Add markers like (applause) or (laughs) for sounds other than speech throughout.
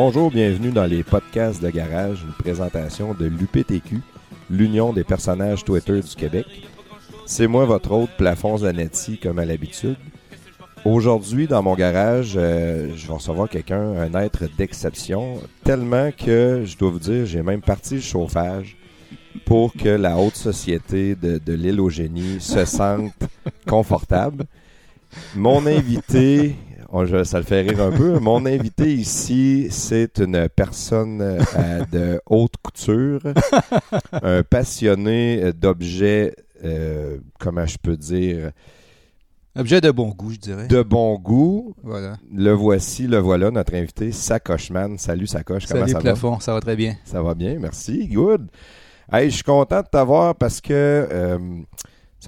Bonjour, bienvenue dans les podcasts de garage, une présentation de l'UPTQ, l'Union des personnages Twitter du Québec. C'est moi votre hôte Plafond Zanetti comme à l'habitude. Aujourd'hui, dans mon garage, euh, je vais recevoir quelqu'un, un être d'exception, tellement que je dois vous dire, j'ai même parti le chauffage pour que la haute société de, de l'île au génie se sente confortable. Mon invité, on- je- ça le fait rire un peu. Mon invité ici, c'est une personne euh, de haute couture, un passionné d'objets, euh, comment je peux dire, Objet de bon goût, je dirais. de bon goût. Voilà. Le voici, le voilà, notre invité, Sacocheman. Salut Sacoche, comment Salut ça va? plafond, ça va très bien. Ça va bien, merci. Good. Hey, je suis content de t'avoir parce que euh,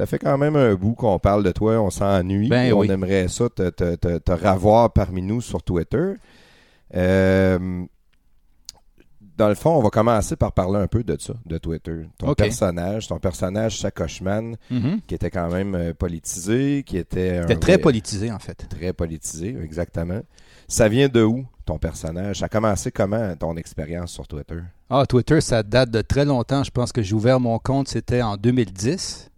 ça fait quand même un bout qu'on parle de toi, on s'ennuie. Ben on aimerait ça te, te, te, te revoir parmi nous sur Twitter. Euh, dans le fond, on va commencer par parler un peu de ça, de Twitter. Ton personnage, ton personnage Sacocheman, Mhm. qui était quand même euh, politisé, qui était... un C'était très vrai- politisé, en fait. Très politisé, exactement. Ça vient de où, ton personnage? Ça a commencé comment, ton expérience sur Twitter? Ah, Twitter, ça date de très longtemps. Je pense que j'ai ouvert mon compte, c'était en 2010.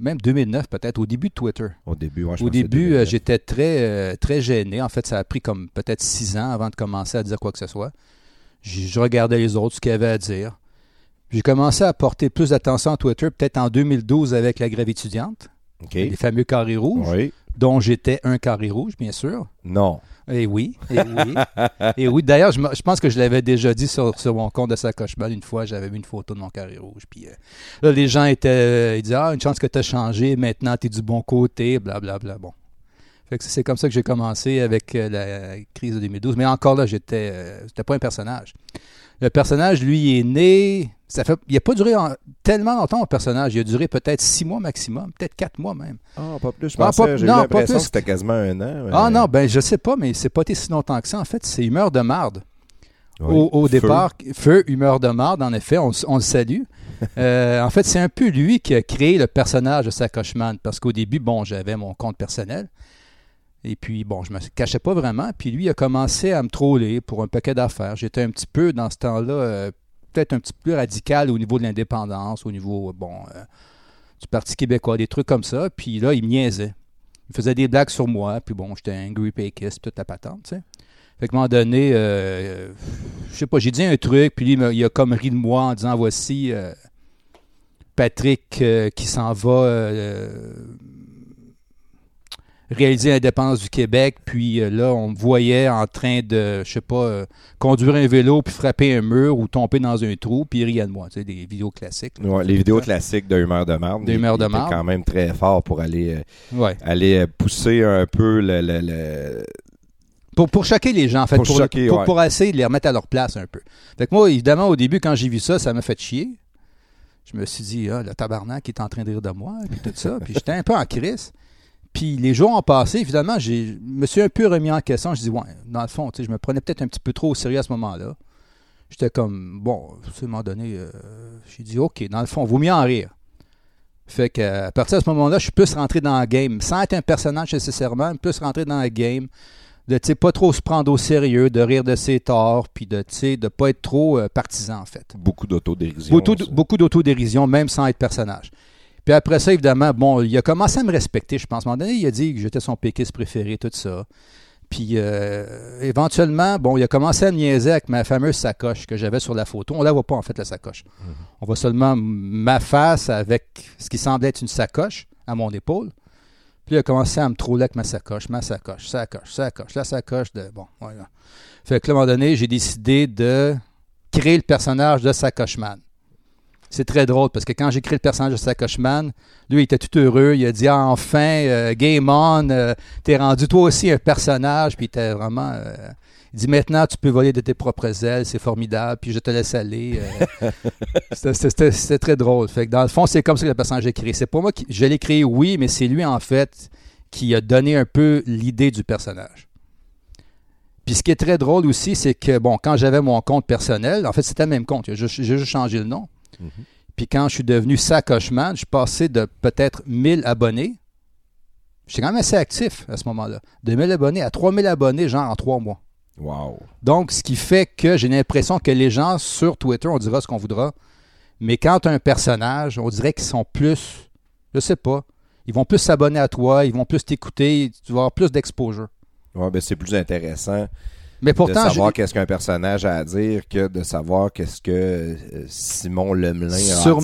Même 2009, peut-être, au début de Twitter. Au début, ouais, je Au début, euh, 2009. j'étais très, euh, très gêné. En fait, ça a pris comme peut-être six ans avant de commencer à dire quoi que ce soit. Je regardais les autres, ce qu'ils avaient à dire. J'ai commencé à porter plus d'attention à Twitter, peut-être en 2012 avec la grève étudiante, les fameux carrés rouges, Oui. dont j'étais un carré rouge, bien sûr. Non. Et oui, et oui. (laughs) et oui, d'ailleurs, je, pense que je l'avais déjà dit sur, sur mon compte de Sacocheman une fois, j'avais mis une photo de mon carré rouge. Puis euh, là, les gens étaient. euh, ils disaient Ah, une chance que tu as changé, maintenant tu es du bon côté, blablabla. Bon. Fait que c'est comme ça que j'ai commencé avec euh, la crise de 2012. Mais encore là, j'étais. c'était pas un personnage. Le personnage, lui, est né. Ça fait, il n'a pas duré en- tellement longtemps, mon personnage. Il a duré peut-être six mois maximum, peut-être quatre mois même. Ah, pas plus. Je Ah, pensais, pas- j'ai non, pas l'impression que c'était quasiment un an. Ah non, ben je sais pas, mais c'est pas été si longtemps que ça. En fait, c'est humeur de marde. Oui. Au, au Feu. départ, feu, humeur de marde, en effet, on, on le salue. (laughs) Euh, en fait, c'est un peu lui qui a créé le personnage de Sacocheman, parce qu'au début, bon, j'avais mon compte personnel. Et puis, bon, je me cachais pas vraiment. Puis lui, il a commencé à me troller pour un paquet d'affaires. J'étais un petit peu, dans ce temps-là, euh, peut-être un petit peu plus radical au niveau de l'indépendance, au niveau, euh, bon, euh, du Parti québécois, des trucs comme ça. Puis là, il me niaisait. Il faisait des blagues sur moi. Puis bon, j'étais un group péquiste, toute la patente, tu sais. Fait qu'à un moment donné, euh, je sais pas, j'ai dit un truc, puis lui, il a comme ri de moi en disant voici Patrick qui s'en va réaliser l'indépendance du Québec, puis euh, là, on me voyait en train de, je sais pas, euh, conduire un vélo, puis frapper un mur ou tomber dans un trou, puis riait de moi, tu sais, des vidéos classiques. là. Ouais, les vidéos classiques de Humeur de marde. De Humeur de marde. quand même très fort pour aller, euh, Ouais. aller pousser un peu le, le- le- Pour, pour choquer les gens, en fait, Pour pour, choquer, pour, ouais. pour essayer de les remettre à leur place un peu. Fait que moi, évidemment, au début, quand j'ai vu ça, ça m'a fait chier. Je me suis dit, ah, le tabarnak est en train de rire de moi, puis tout ça. Puis j'étais un peu en crise. Puis les jours ont passé, finalement, j'ai- je me suis un peu remis en question. Je dis, ouais, dans le fond, je me prenais peut-être un petit peu trop au sérieux à ce moment-là. J'étais comme, bon, à un moment donné, euh, j'ai dit, OK, dans le fond, vaut mieux en rire. Fait que, à partir de ce moment-là, je suis plus rentré dans le game, sans être un personnage nécessairement, plus rentré dans le game, de sais, pas trop se prendre au sérieux, de rire de ses torts, puis de de pas être trop euh, partisan en fait. beaucoup d'autodérision. Beaucoup d'autodérision, même sans être personnage. Puis après ça, évidemment, bon, il a commencé à me respecter, je pense. À un moment donné, il a dit que j'étais son péquiste préféré, tout ça. Puis euh, éventuellement, bon, il a commencé à me niaiser avec ma fameuse sacoche que j'avais sur la photo. On la voit pas, en fait, la sacoche. On voit seulement ma face avec ce qui semble être une sacoche à mon épaule. Puis il a commencé à me troller avec ma sacoche, ma sacoche, sacoche, sacoche, la sacoche de. Bon, voilà. Fait que là, à un moment donné, j'ai décidé de créer le personnage de Sacocheman. C'est très drôle parce que quand j'ai créé le personnage de Sacocheman, lui, il était tout heureux. Il a dit Ah, enfin, euh, game on, euh, t'es rendu toi aussi un personnage. Puis il était vraiment. euh, il dit Maintenant, tu peux voler de tes propres ailes, c'est formidable, puis je te laisse aller. (laughs) C'était- très drôle. Fait que dans le fond, c'est comme ça que le personnage est créé. C'est pas moi qui. Je l'ai créé, oui, mais c'est lui, en fait, qui a donné un peu l'idée du personnage. Puis ce qui est très drôle aussi, c'est que, bon, quand j'avais mon compte personnel, en fait, c'était le même compte. J'ai juste changé le nom. Mhm. Puis quand je suis devenu sacochement, je suis passé de peut-être 1000 abonnés. J'étais quand même assez actif à ce moment-là. De 1000 abonnés à 3000 abonnés, genre en trois mois. Wow. Donc, ce qui fait que j'ai l'impression que les gens sur Twitter, on dira ce qu'on voudra, mais quand tu as un personnage, on dirait qu'ils sont plus, je sais pas, ils vont plus s'abonner à toi, ils vont plus t'écouter, tu vas avoir plus d'exposure. Ouais, ben c'est plus intéressant Mais de pourtant, savoir j'ai- qu'est-ce qu'un personnage a à dire que de savoir qu'est-ce que euh, Simon Lemelin a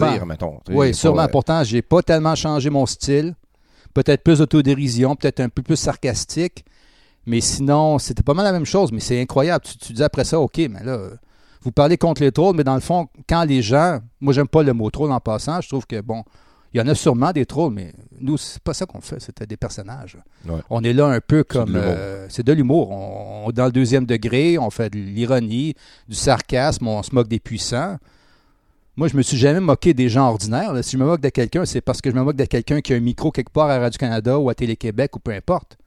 à dire, mettons. Oui, pas, sûrement. euh, Pourtant, j'ai pas tellement changé mon style. Peut-être plus d'autodérision, peut-être un peu plus sarcastique. Mais sinon, c'était pas mal la même chose. Mais c'est incroyable. Tu, tu dis après ça, OK, mais là, vous parlez contre les trolls, mais dans le fond, quand les gens. Moi, j'aime pas le mot troll en passant. Je trouve que, bon, il y en a sûrement des trolls, mais nous, c'est pas ça qu'on fait. C'était des personnages. Ouais. On est là un peu comme. de l'humour. euh, C'est de l'humour. On, on est dans le deuxième degré, on fait de l'ironie, du sarcasme, on se moque des puissants. Moi, je me suis jamais moqué des gens ordinaires. là. Si je me moque de quelqu'un, c'est parce que je me moque de quelqu'un qui a un micro quelque part à Radio-Canada ou à Télé-Québec ou peu importe.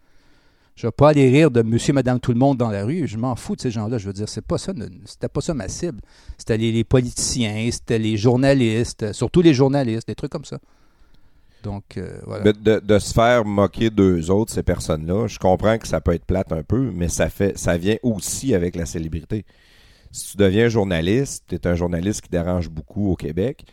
Je vais pas aller rire de monsieur, madame, tout le monde dans la rue. Je m'en fous de ces gens-là. Je veux dire, c'est pas ça, c'était pas ça ma cible. C'était les, politiciens, c'était les journalistes, surtout les journalistes, des trucs comme ça. Donc, euh, voilà. De se faire moquer d'eux autres, ces personnes-là, je comprends que ça peut être plate un peu, mais ça fait ça vient aussi avec la célébrité. Si tu deviens journaliste, tu es un journaliste qui dérange beaucoup au Québec,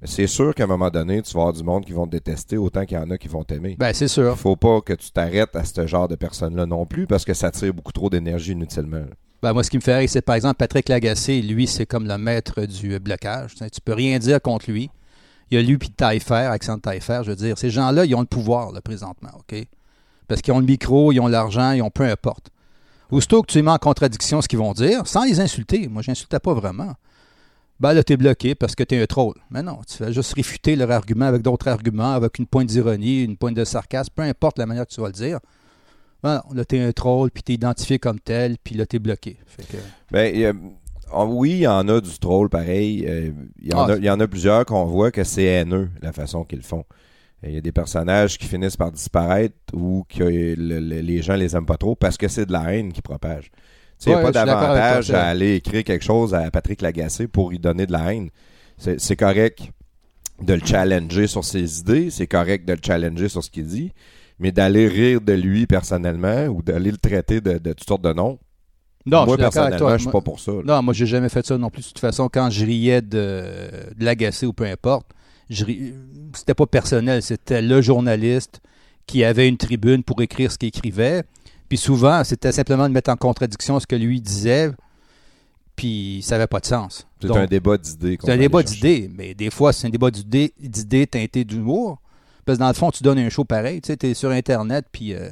mais c'est sûr qu'à un moment donné, tu vas avoir du monde qui vont te détester autant qu'il y en a qui vont t'aimer. Ben, c'est Il sûr. faut pas que tu t'arrêtes à ce genre de personnes-là non plus parce que ça tire beaucoup trop d'énergie inutilement. Ben, moi, ce qui me fait rire, c'est par exemple Patrick Lagacé. Lui, c'est comme le maître du euh, blocage. Tu peux rien dire contre lui. Il y a lui puis Taillefer, accent de Taillefer. Je veux dire, ces gens-là, ils ont le pouvoir, là, présentement, OK? Parce qu'ils ont le micro, ils ont l'argent, ils ont peu importe. Aussitôt que tu les mets en contradiction ce qu'ils vont dire, sans les insulter, moi, j'insultais pas vraiment. Ben là, t'es bloqué parce que t'es un troll. Mais non, tu vas juste réfuter leur argument avec d'autres arguments, avec une pointe d'ironie, une pointe de sarcasme, peu importe la manière que tu vas le dire. Ben non, là, t'es un troll, puis t'es identifié comme tel, puis là, t'es bloqué. Fait que... Ben, ah oui, il y en a du troll pareil. Euh, Il y, en Ah. a- il y en a plusieurs qu'on voit que c'est haineux, la façon qu'ils le font. Il y a des personnages qui finissent par disparaître ou que le- le- les gens les aiment pas trop parce que c'est de la haine qui propage. Il n'y a pas d'avantage à aller écrire quelque chose à Patrick Lagacé pour lui donner de la haine. C'est correct de le challenger sur ses idées, c'est correct de le challenger sur ce qu'il dit, mais d'aller rire de lui personnellement ou d'aller le traiter de, de toutes sortes de noms, Non, moi je personnellement, toi. je suis pas pour ça. là. Non, moi, j'ai jamais fait ça non plus. De toute façon, quand je riais de, de l'agacé ou peu importe, ri- c'était pas personnel. C'était le journaliste qui avait une tribune pour écrire ce qu'il écrivait. Puis souvent, c'était simplement de mettre en contradiction ce que lui disait. Puis ça n'avait pas de sens. C'est un débat d'idées. c'est un débat d'idées, mais des fois, c'est un débat d'idées teinté d'humour. Parce que dans le fond, tu donnes un show pareil. Tu sais, es sur Internet, puis euh,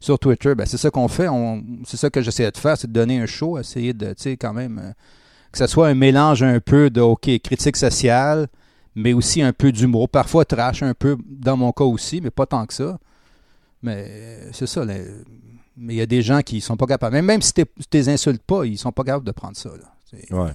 sur Twitter, ben, c'est ça qu'on fait. On, c'est ça que j'essayais de faire, c'est de donner un show, essayer de, tu sais, quand même, euh, que ça soit un mélange un peu de, OK, critique sociale, mais aussi un peu d'humour. Parfois trash, un peu, dans mon cas aussi, mais pas tant que ça. Mais euh, c'est ça. Mais il y a des gens qui sont pas capables. Même, même si tu les insultes pas, ils sont pas capables de prendre ça. là. C'est- Ouais.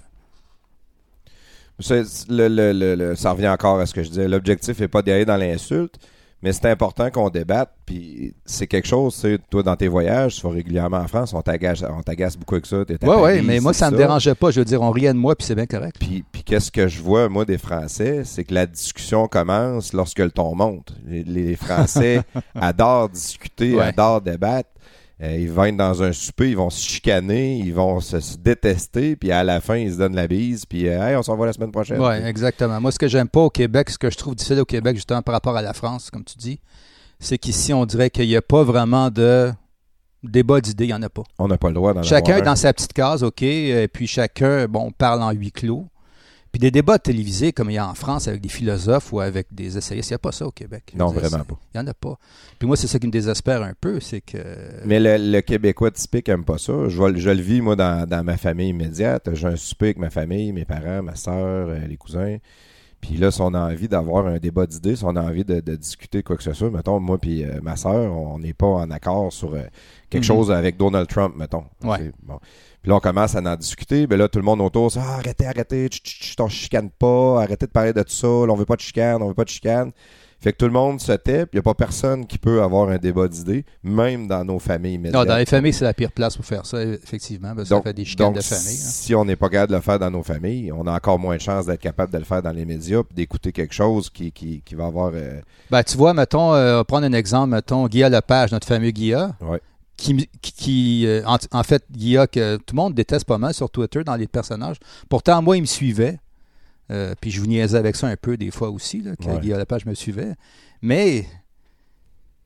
C'est- le- le- le- le- ça revient encore à ce que je disais. L'objectif n'est pas d'aller dans l'insulte, mais c'est important qu'on débatte. Puis c'est quelque chose, tu toi, dans tes voyages, tu vas régulièrement en France, on t'agace, on t'agace beaucoup avec ça. Oui, oui, mais moi, ça me dérangeait pas. Je veux dire, on riait de moi, puis c'est bien correct. Puis, puis qu'est-ce que je vois, moi, des Français, c'est que la discussion commence lorsque le ton monte. Les, les Français (laughs) adorent discuter, Ouais. adorent débattre. Euh, ils vont être dans un souper, ils vont se chicaner, ils vont se, se détester, puis à la fin, ils se donnent la bise, puis euh, hey, on s'en va la semaine prochaine. Oui, exactement. Moi, ce que j'aime pas au Québec, ce que je trouve difficile au Québec, justement, par rapport à la France, comme tu dis, c'est qu'ici, on dirait qu'il n'y a pas vraiment de débat d'idées. Il n'y en a pas. On n'a pas le droit d'en Chacun est un. dans sa petite case, OK, et puis chacun, bon, parle en huis clos. Puis des débats télévisés, comme il y a en France avec des philosophes ou avec des essayistes, il n'y a pas ça au Québec. Non, dire, vraiment pas. Il n'y en a pas. Puis moi, c'est ça qui me désespère un peu, c'est que... Mais le, le Québécois typique aime pas ça. Je, je le vis, moi, dans, dans ma famille immédiate. J'ai un souper avec ma famille, mes parents, ma soeur, les cousins. Puis là, si on a envie d'avoir un débat d'idées, si on a envie de, de discuter quoi que ce soit, mettons, moi puis euh, ma soeur, on n'est pas en accord sur euh, quelque Mhm. chose avec Donald Trump, mettons. Ouais. Bon. Puis là, on commence à en discuter. Ben là, tout le monde autour, c'est ah, arrêtez, arrêtez, tch, tch, tch, on chicane pas, arrêtez de parler de tout ça, là, on veut pas de chicane, on veut pas de chicane. Fait que tout le monde se tait, puis il n'y a pas personne qui peut avoir un débat d'idées, même dans nos familles immédiates. Non, dans les familles, c'est la pire place pour faire ça, effectivement, parce que ça fait des chicanes donc, de famille. hein. si on n'est pas capable de le faire dans nos familles, on a encore moins de chances d'être capable de le faire dans les médias, d'écouter quelque chose qui, qui, qui va avoir... euh, Ben, tu vois, mettons, euh, on va prendre un exemple, mettons, Guilla Lepage, notre fameux Guilla, Ouais. qui, qui- euh, en, en fait, Guilla, que tout le monde déteste pas mal sur Twitter dans les personnages. Pourtant, moi, il me suivait. Euh, puis je vous niaisais avec ça un peu des fois aussi, là, que Ouais. Guilla Lepage me suivait. Mais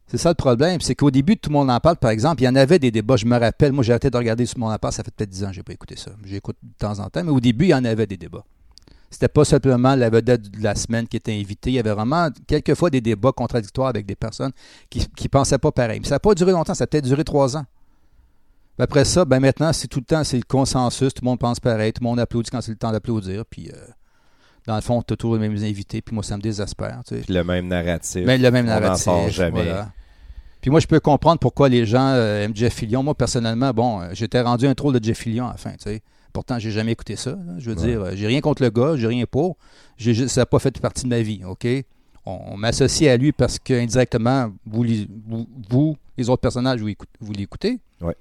c'est ça le problème, c'est qu'au début, tout le monde en parle, par exemple, il y en avait des débats, je me rappelle, moi j'ai arrêté de regarder sur mon appart, ça fait peut-être 10 ans que j'ai pas écouté ça. J'écoute de temps en temps, mais au début, il y en avait des débats. C'était pas simplement la vedette de la semaine qui était invitée, il y avait vraiment quelquefois des débats contradictoires avec des personnes qui ne pensaient pas pareil. Mais ça n'a pas duré longtemps, ça a peut-être duré trois ans. Après ça, ben maintenant, c'est tout le temps, c'est le consensus, tout le monde pense pareil, tout le monde applaudit quand c'est le temps d'applaudir, puis euh, dans le fond, tu as toujours les mêmes invités, puis moi, ça me désespère. tu sais. puis le même narratif. Mais le même On narratif. sort jamais. voilà. Puis moi, je peux comprendre pourquoi les gens euh, aiment Jeff Fillion. Moi, personnellement, bon, euh, j'étais rendu un troll de Jeff Fillion à la fin, tu sais. Pourtant, j'ai jamais écouté ça. là. Je veux Ouais. dire, euh, j'ai rien contre le gars, j'ai rien pour. J'ai ça n'a pas fait partie de ma vie, OK? On, on m'associe à lui parce qu'indirectement, vous, li- vous, vous, les autres personnages, vous, écoute- vous l'écoutez. Ouais.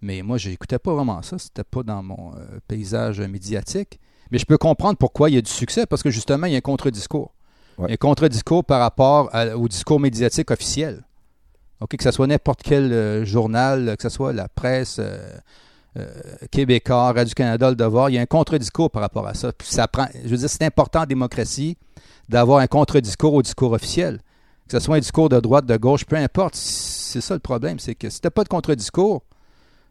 Mais moi, je n'écoutais pas vraiment ça. C'était pas dans mon euh, paysage médiatique. Mais je peux comprendre pourquoi il y a du succès, parce que justement, il y a un contre-discours. Ouais. Il y a un contre-discours par rapport à- au discours médiatique officiel. OK, que ce soit n'importe quel euh, journal, que ce soit la presse euh, euh, québécois, Radio-Canada, Le Devoir, il y a un contre-discours par rapport à ça. Puis ça prend, je veux dire, c'est important en démocratie d'avoir un contre-discours au discours officiel. Que ce soit un discours de droite, de gauche, peu importe. C'est ça le problème, c'est que si t'as pas de contre-discours,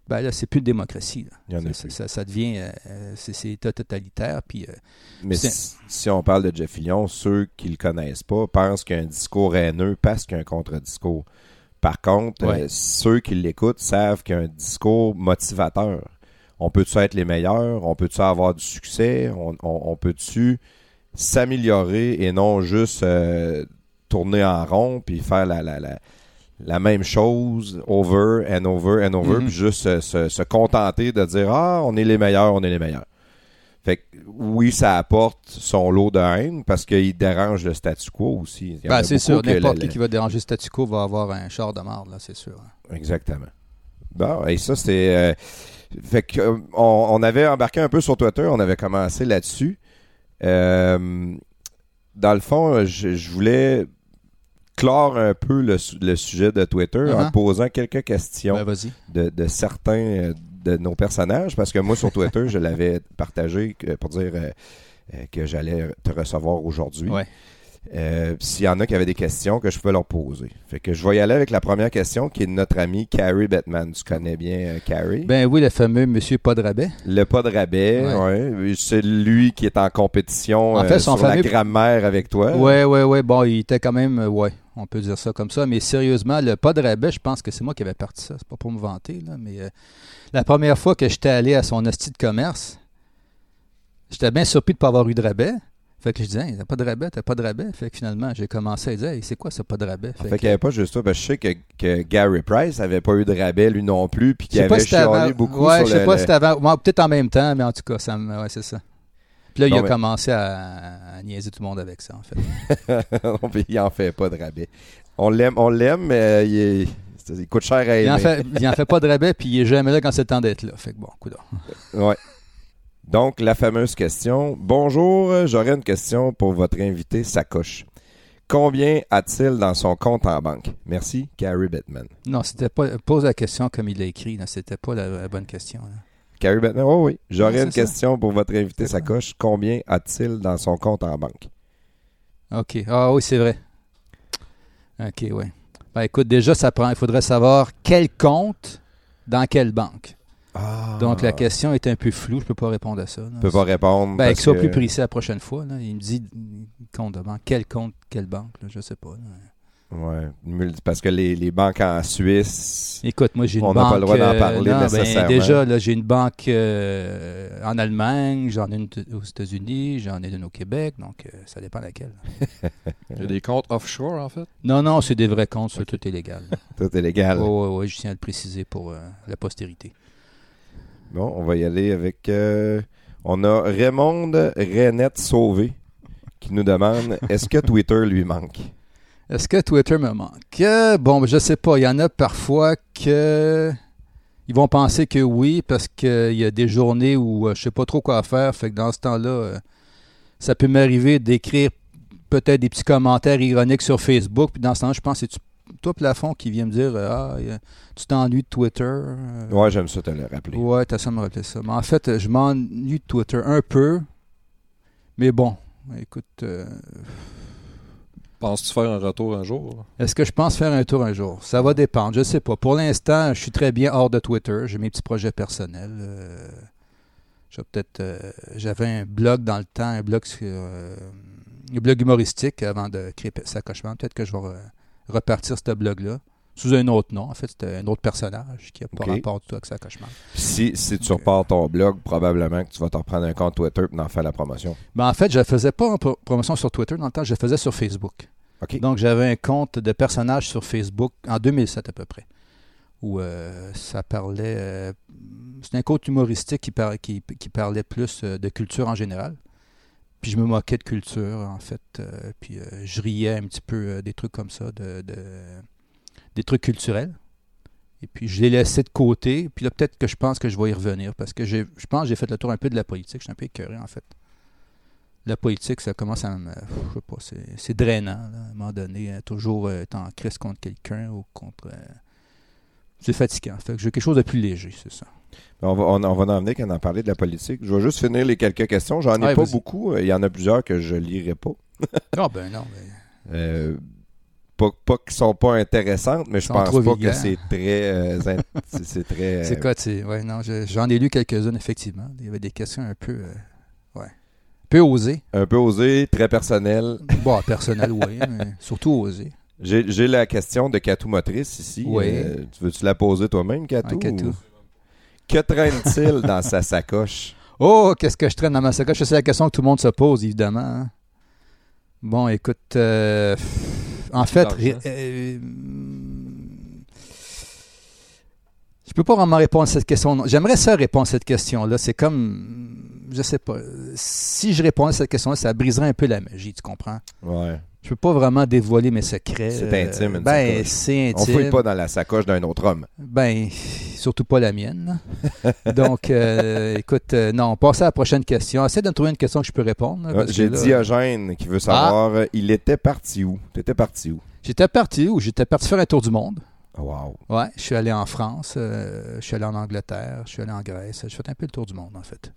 ben là, c'est plus de démocratie. là. Ça, plus. ça- ça devient, euh, euh, c'est totalitaire. Puis, euh, Mais si, si on parle de Jeff Fillion, ceux qui le connaissent pas pensent qu'il y a un discours haineux parce qu'il y a un contre-discours. Par contre, Ouais. euh, ceux qui l'écoutent savent qu'il y a un discours motivateur. On peut-tu être les meilleurs? On peut-tu avoir du succès? On, on- on peut-tu s'améliorer et non juste tourner en rond puis faire la, la, la, la même chose over and over and over Mhm. puis juste se, se- se contenter de dire Ah, on est les meilleurs, on est les meilleurs. Fait que oui, ça apporte son lot de haine parce qu'il dérange le statu quo aussi. Ben, c'est sûr, n'importe qui qui va déranger le statu quo va avoir un char de marde, là, c'est sûr. hein. Exactement. Bon, et ça, c'était. euh, fait que, euh, on, on avait embarqué un peu sur Twitter, on avait commencé là-dessus. Euh, dans le fond, je, je voulais clore un peu le, su- le sujet de Twitter en Uh-huh. posant quelques questions Ben, de, de certains euh, de nos personnages, parce que moi, sur Twitter, je l'avais (laughs) partagé pour dire euh, euh, que j'allais te recevoir aujourd'hui. Ouais. Euh, S'il y en a qui avaient des questions que je pouvais leur poser. Fait que je vais y aller avec la première question qui est de notre ami Carrie Batman. Tu connais bien euh, Carrie? Ben oui, le fameux Monsieur Pas de rabais. le pas de rabais, Ouais. C'est lui qui est en compétition En fait, euh, son sur la grammaire avec toi. Ouais, ouais, ouais. Bon, il était quand même, ouais, on peut dire ça comme ça. Mais sérieusement, le pas de rabais, je pense que c'est moi qui avais parti ça. C'est pas pour me vanter, là. Mais euh, la première fois que j'étais allé à son hostie de commerce, j'étais bien surpris de ne pas avoir eu de rabais. Fait que je disais, hey, t'as pas de rabais, t'as pas de rabais. Fait que finalement, j'ai commencé à dire, Hey, c'est quoi ça, pas de rabais? Fait, Fait qu'il n'y avait pas juste ça. Parce que je sais que, que Gary Price avait pas eu de rabais lui non plus, puis Je qu'il sais pas avait si chialé avant. beaucoup ouais, sur je sais le- pas le- si c'était avant. Peut-être en même temps, mais en tout cas, ça me... ouais, c'est ça. Puis là, Non, il a mais- commencé à, à niaiser tout le monde avec ça, en fait. (laughs) Non, puis il en fait pas de rabais. On l'aime, on l'aime, mais euh, il, est- c'est- il coûte cher à Il en, aimer. fait, il en fait pas de rabais, puis il est jamais là quand c'est le temps d'être là. Fait que bon, coudonc. Ouais. Donc, la fameuse question. Bonjour, euh, j'aurais une question pour votre invité Sacoche. Combien a-t-il dans son compte en banque? Merci, Carrie Batman. Non, c'était pas. Pose la question comme il l'a écrit. C'était pas la, la bonne question. là. Carrie Batman, oh oui. J'aurais Ouais, une ça. question pour votre invité. Sacoche. Combien a-t-il dans son compte en banque? OK. Ah oui, c'est vrai. OK, oui. Ben écoute, déjà, ça prend. Il faudrait savoir quel compte dans quelle banque. Ah. Donc la question est un peu floue. Je peux pas répondre à ça. Je peux pas répondre. Ben, parce qu'il soit que- plus précis la prochaine fois. là. Il me dit compte de banque. Quel compte, quelle banque, là, je sais pas. là. Ouais, parce que les, les banques en Suisse. Écoute, moi j'ai une On n'a banque. pas le droit d'en euh, parler ben, nécessairement. déjà, là, j'ai une banque euh, en Allemagne, j'en ai une t- aux États-Unis, j'en ai une au Québec, donc euh, ça dépend laquelle. (laughs) Il y a des comptes offshore, en fait? Non, non, c'est des vrais comptes, ça, tout est légal. (laughs) Tout est légal. Oui, oui, oui, je tiens à le préciser pour euh, la postérité. Bon, on va y aller avec. euh, on a Raymond Renette Sauvé qui nous demande est-ce que Twitter lui manque? Est-ce que Twitter me manque? Euh, bon, je sais pas. Il y en a parfois que. Ils vont penser que oui, parce qu'il y a des journées où euh, je sais pas trop quoi faire. Fait que dans ce temps-là, euh, ça peut m'arriver d'écrire peut-être des petits commentaires ironiques sur Facebook. Puis dans ce temps-là, je pense que c'est toi, Plafond, qui vient me dire euh, Ah, tu t'ennuies de Twitter. Euh, Ouais, j'aime ça te le rappeler. Ouais, t'as ça me rappeler ça. Mais en fait, euh, je m'ennuie de Twitter un peu. Mais bon, écoute, euh, Penses-tu faire un retour un jour? est-ce que je pense faire un tour un jour? Ça va dépendre, je sais pas. Pour l'instant, je suis très bien hors de Twitter. J'ai mes petits projets personnels. euh, peut-être, euh, j'avais un blog dans le temps, un blog euh, un blog humoristique avant de créer Sacochement. Peut-être que je vais re- repartir ce blog-là sous un autre nom. En fait, c'était un autre personnage qui n'a pas Ok. rapport du tout avec Sacochement. Puis Si, si tu repars ton blog, probablement que tu vas te reprendre un compte Twitter et en faire la promotion. Ben, en fait, je ne faisais pas en pro- promotion sur Twitter dans le temps, je le faisais sur Facebook. OK. Donc, j'avais un compte de personnage sur Facebook en 2007 à peu près, où euh, ça parlait. euh, C'était un compte humoristique qui, par- qui, qui parlait plus euh, de culture en général. Puis je me moquais de culture, en fait. euh, puis euh, je riais un petit peu euh, des trucs comme ça, de, de- des trucs culturels. Et puis je les laissais de côté. Puis là, peut-être que je pense que je vais y revenir parce que je pense que j'ai fait le tour un peu de la politique. Je suis un peu écœuré, en fait. La politique, ça commence à me. Je sais pas, c'est- c'est drainant, là, à un moment donné. hein, toujours euh, être en crise contre quelqu'un ou contre. euh, c'est fatigant. Fait que j'ai quelque chose de plus léger, c'est ça. On va, on, on va en venir quand on en parler de la politique. Je vais juste finir les quelques questions. J'en ai Ouais, pas beaucoup. Il y en a plusieurs que je lirai pas. Non, ben non. ben, Euh, pas pas qu'ils sont pas intéressantes, mais je pense pas que (laughs) c'est très. euh, c'est c'est très. c'est euh, quoi, tu sais? Ouais, non, je- j'en ai lu quelques-unes, effectivement. Il y avait des questions un peu. euh, ouais. Un peu osées. un peu osé, très personnel. (laughs) Bon, personnel, oui, (laughs) mais surtout osées. J'ai la question de Catou Motrice ici. Oui. Euh, tu veux-tu la poser toi-même, Catou? Ouais, ou- Que traîne-t-il dans sa sacoche? Oh, qu'est-ce que je traîne dans ma sacoche? C'est la question que tout le monde se pose, évidemment. hein. Bon, écoute, euh, en fait, ré- euh, je peux pas vraiment répondre à cette question. J'aimerais ça répondre à cette question-là. C'est comme, je sais pas, si je répondais à cette question-là, ça briserait un peu la magie, tu comprends? Ouais. Je peux pas vraiment dévoiler mes secrets. C'est euh, intime, une Ben, c'est On intime. fouille pas dans la sacoche d'un autre homme. Ben, surtout pas la mienne. (laughs) Donc, euh, écoute, euh, non, passez à la prochaine question. Essaie de me trouver une question que je peux répondre. Ah, J'ai là, Diogène qui veut savoir, euh, il était parti où? T'étais parti où? J'étais parti où? J'étais parti faire un tour du monde. Oh, wow. Ouais, je suis allé en France, euh, je suis allé en Angleterre, je suis allé en Grèce. J'ai fait un peu le tour du monde, en fait.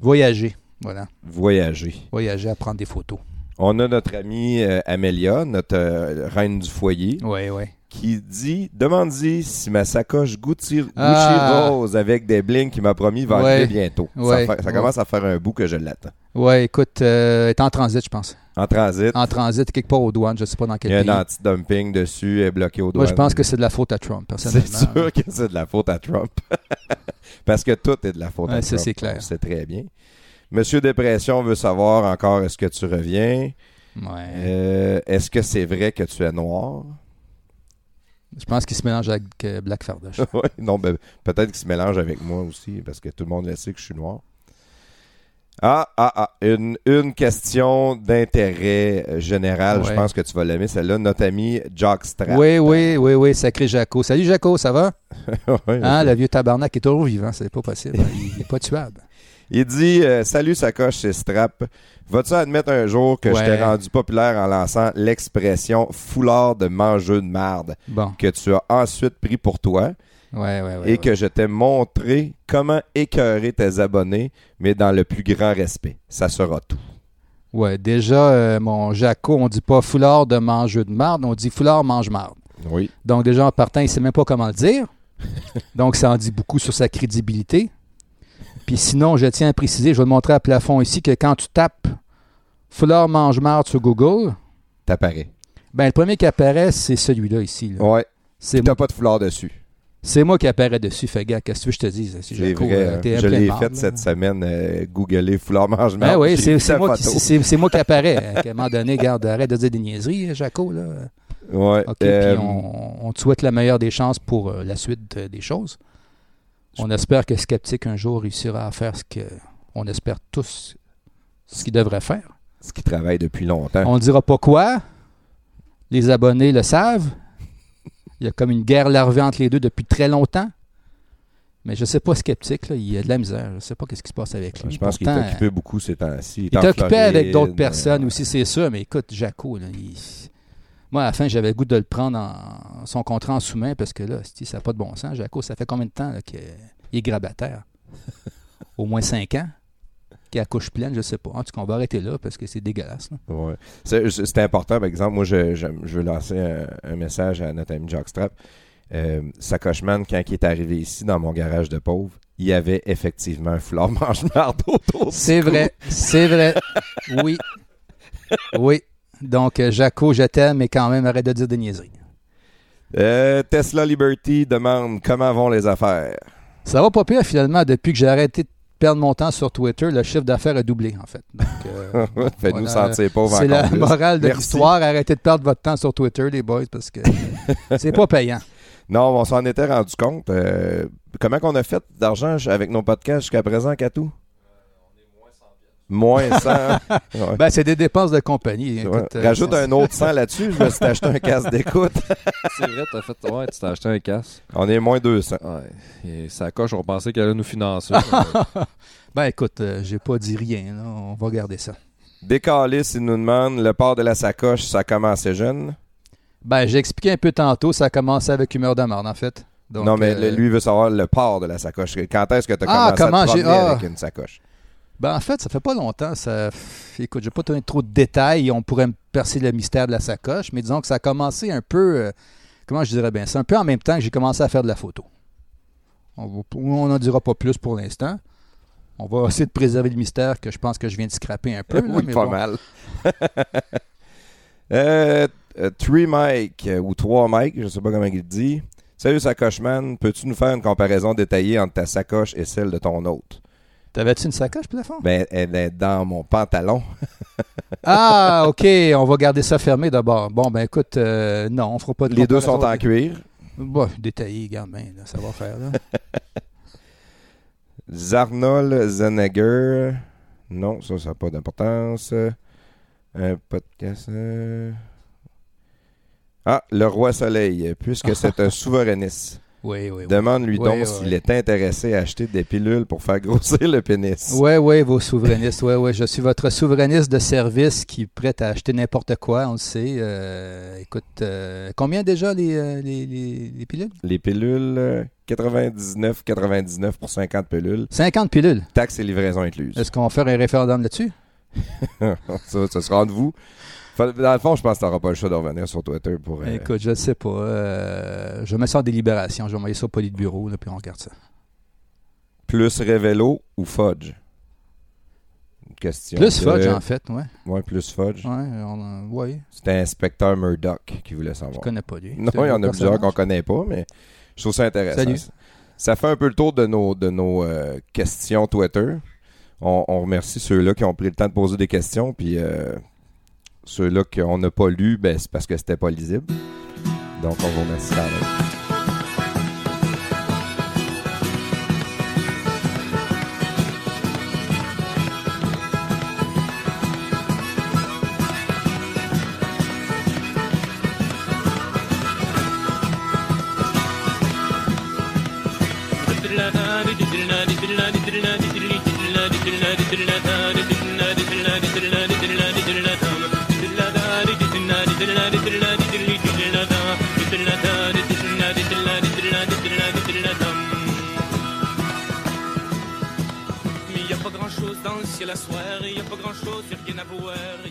Voyager, voilà. Voyager. Voyager, à prendre des photos. On a notre amie euh, Amélia, notre euh, reine du foyer, Oui, oui. qui dit Demande-y si ma sacoche Gucci, Gucci Ah. rose avec des blings qu'il m'a promis va Ouais. arriver bientôt. Ça Ouais. ça, Ouais. commence à faire un bout que je l'attends. Ouais, écoute, euh, elle est en transit, je pense. En transit, En transit, quelque part aux douanes, je sais pas dans il quel y a pays. un anti-dumping dessus, elle est bloquée au doigt. Moi, je pense que c'est de la faute à Trump, personnellement. C'est sûr que c'est de la faute à Trump. (laughs) Parce que tout est de la faute à Ouais, Trump. ça, c'est clair. Sait très bien. Monsieur Dépression veut savoir encore est-ce que tu reviens Ouais. Euh, Est-ce que c'est vrai que tu es noir? Je pense qu'il se mélange avec euh, Black Fardoche. (laughs) Ouais, Non, ben, peut-être qu'il se mélange avec moi aussi, parce que tout le monde le sait que je suis noir. Ah, ah, ah, une, une question d'intérêt euh, général. Je pense que tu vas l'aimer, celle-là. Notre ami Jockstrap. Oui, oui, oui, oui, sacré Jaco. Salut Jaco, ça va? (laughs) Ouais, Hein, le vieux tabarnak est toujours vivant, c'est pas possible. (laughs) Il n'est pas tuable. Il dit euh, Salut, sacoche, c'est Strap. Vas-tu admettre un jour que je t'ai rendu populaire en lançant l'expression foulard de mangeux de marde Bon, que tu as ensuite pris pour toi ouais, ouais, ouais. et que je t'ai montré comment écœurer tes abonnés, mais dans le plus grand respect. Ça sera tout. Ouais, déjà, euh, mon Jaco, on dit pas foulard de mangeux de marde, on dit foulard mange marde. Oui. Donc, déjà, en partant, il sait même pas comment le dire. (laughs) Donc, ça en dit beaucoup sur sa crédibilité. Puis sinon, je tiens à préciser, je vais te montrer à plafond ici que quand tu tapes foulard mange marde sur Google, T'apparais. ben, le premier qui apparaît, c'est celui-là ici. là. Ouais. C'est T'as pas de foulard dessus. C'est moi qui apparaît dessus. Fait gars, qu'est-ce que je te dise? Si C'est vrai. euh, hein. Je l'ai fait là. cette semaine, euh, googler foulard mange Ben oui, c'est moi, qui- moi (laughs) qui apparaît. À un moment donné, garde, arrête de dire des niaiseries, Jaco. Là. Ouais. OK, euh, puis on, on te souhaite la meilleure des chances pour euh, la suite des choses. On espère que Skeptic un jour réussira à faire ce que on espère tous ce qu'il devrait faire. Ce qui travaille depuis longtemps. On ne dira pas quoi. Les abonnés le savent. Il y a comme une guerre larvée entre les deux depuis très longtemps. Mais je ne sais pas sceptique, là, il y a de la misère. Je ne sais pas ce qui se passe avec lui. Je pense qu'il est occupé beaucoup ces temps-ci. Il est occupé avec d'autres euh, personnes aussi, c'est sûr. Mais écoute, Jaco, là, il- moi, à la fin, j'avais le goût de le prendre en son contrat en sous-main parce que là, ça n'a pas de bon sens. Jaco, ça fait combien de temps qu'il est grabataire? (laughs) Au moins cinq ans? Qu'il a couche pleine, je sais pas. En tout cas, on va arrêter là parce que c'est dégueulasse. Ouais. C'est important, par exemple, moi, je, je, je veux lancer un, un message à notre ami Jockstrap. Euh, Sacochman, quand il est arrivé ici, dans mon garage de pauvre, il y avait effectivement un foulard mange-marde autour C'est vrai, c'est vrai. Oui. Oui. Donc, euh, Jaco, je t'aime, mais quand même, arrête de dire des niaiseries. Euh, Tesla Liberty demande comment vont les affaires. Ça va pas pire, finalement. Depuis que j'ai arrêté de perdre mon temps sur Twitter, le chiffre d'affaires a doublé, en fait. Euh, (laughs) Faites-nous sentir pauvres C'est la plus. morale de l'histoire. Arrêtez de perdre votre temps sur Twitter, les boys, parce que (laughs) c'est pas payant. Non, on s'en était rendu compte. Euh, comment qu'on a fait d'argent avec nos podcasts jusqu'à présent, Katou? Moins 100. (laughs) Ouais. Ben, c'est des dépenses de compagnie. Ouais. Euh, Rajoute un autre 100 là-dessus, je me suis acheté un casque d'écoute. (laughs) C'est vrai, t'as fait. Ouais, tu t'es acheté un casque. On est moins 200. Ouais. Et ça coche, on pensait qu'elle allait nous financer. (laughs) Ben, écoute, euh, j'ai pas dit rien. là. On va garder ça. Décalisse, il nous demande le port de la sacoche, ça commence jeune? Ben, j'ai expliqué un peu tantôt. Ça a commencé avec humeur de marde, en fait. Donc, non, mais euh, lui veut savoir le port de la sacoche. Quand est-ce que tu as Ah, commencé à te promener ah. avec une sacoche? Ben, en fait, ça fait pas longtemps. Ça... Écoute, je vais pas donner trop de détails. On pourrait me percer le mystère de la sacoche, mais disons que ça a commencé un peu. euh, comment je dirais bien C'est un peu en même temps que j'ai commencé à faire de la photo. On n'en dira pas plus pour l'instant. On va essayer de préserver le mystère que je pense que je viens de scraper un peu. là, (laughs) oui, mais pas bon. mal. (laughs) euh, euh, Three Mike euh, ou trois Mike, je sais pas comment il dit. Salut Sacocheman, peux-tu nous faire une comparaison détaillée entre ta sacoche et celle de ton hôte? T'avais-tu une sacoche, plafond? Ben, elle est dans mon pantalon. (laughs) Ah, OK. On va garder ça fermé d'abord. Bon, ben écoute, euh, non, on fera pas de Les deux sont en cuir. Bon, détaillé, garde bien, là, ça va faire. Là. (laughs) Zarnol Zeneger. Non, ça, ça n'a pas d'importance. Un podcast. euh. Ah, le roi soleil, puisque c'est un (laughs) souverainiste. Oui, oui, oui. Demande-lui donc s'il est intéressé à acheter des pilules pour faire grossir le pénis. (laughs) Oui, oui, vos souverainistes. Oui, oui. Je suis votre souverainiste de service qui est prêt à acheter n'importe quoi, on le sait. Euh, écoute, euh, combien déjà les, euh, les, les- les pilules? Les pilules, euh, 99, 99 pour 50 pilules. 50 pilules? Taxes et livraison incluses. Est-ce qu'on va faire un référendum là-dessus? (laughs) ça, ça sera de vous. Dans le fond, je pense que tu n'auras pas le choix de revenir sur Twitter pour. euh, Écoute, je ne sais pas. Euh, je mets ça en délibération. Je vais envoyer ça au Politburo, là, puis on regarde ça. plus Revelo ou Fudge? Une question. Plus de- fudge, en fait, ouais. Ouais, plus Fudge. Ouais, on, ouais. C'était inspecteur Murdoch qui voulait Je savoir. connais pas lui. Non, il y en a plusieurs qu'on connaît pas, mais je trouve ça intéressant. Salut. Ça fait un peu le tour de nos, de nos euh, questions Twitter. On, on remercie ceux-là qui ont pris le temps de poser des questions, puis euh, ceux-là qu'on n'a pas lus, ben, c'est parce que c'était pas lisible. Donc, on vous remercie quand même. Grand chose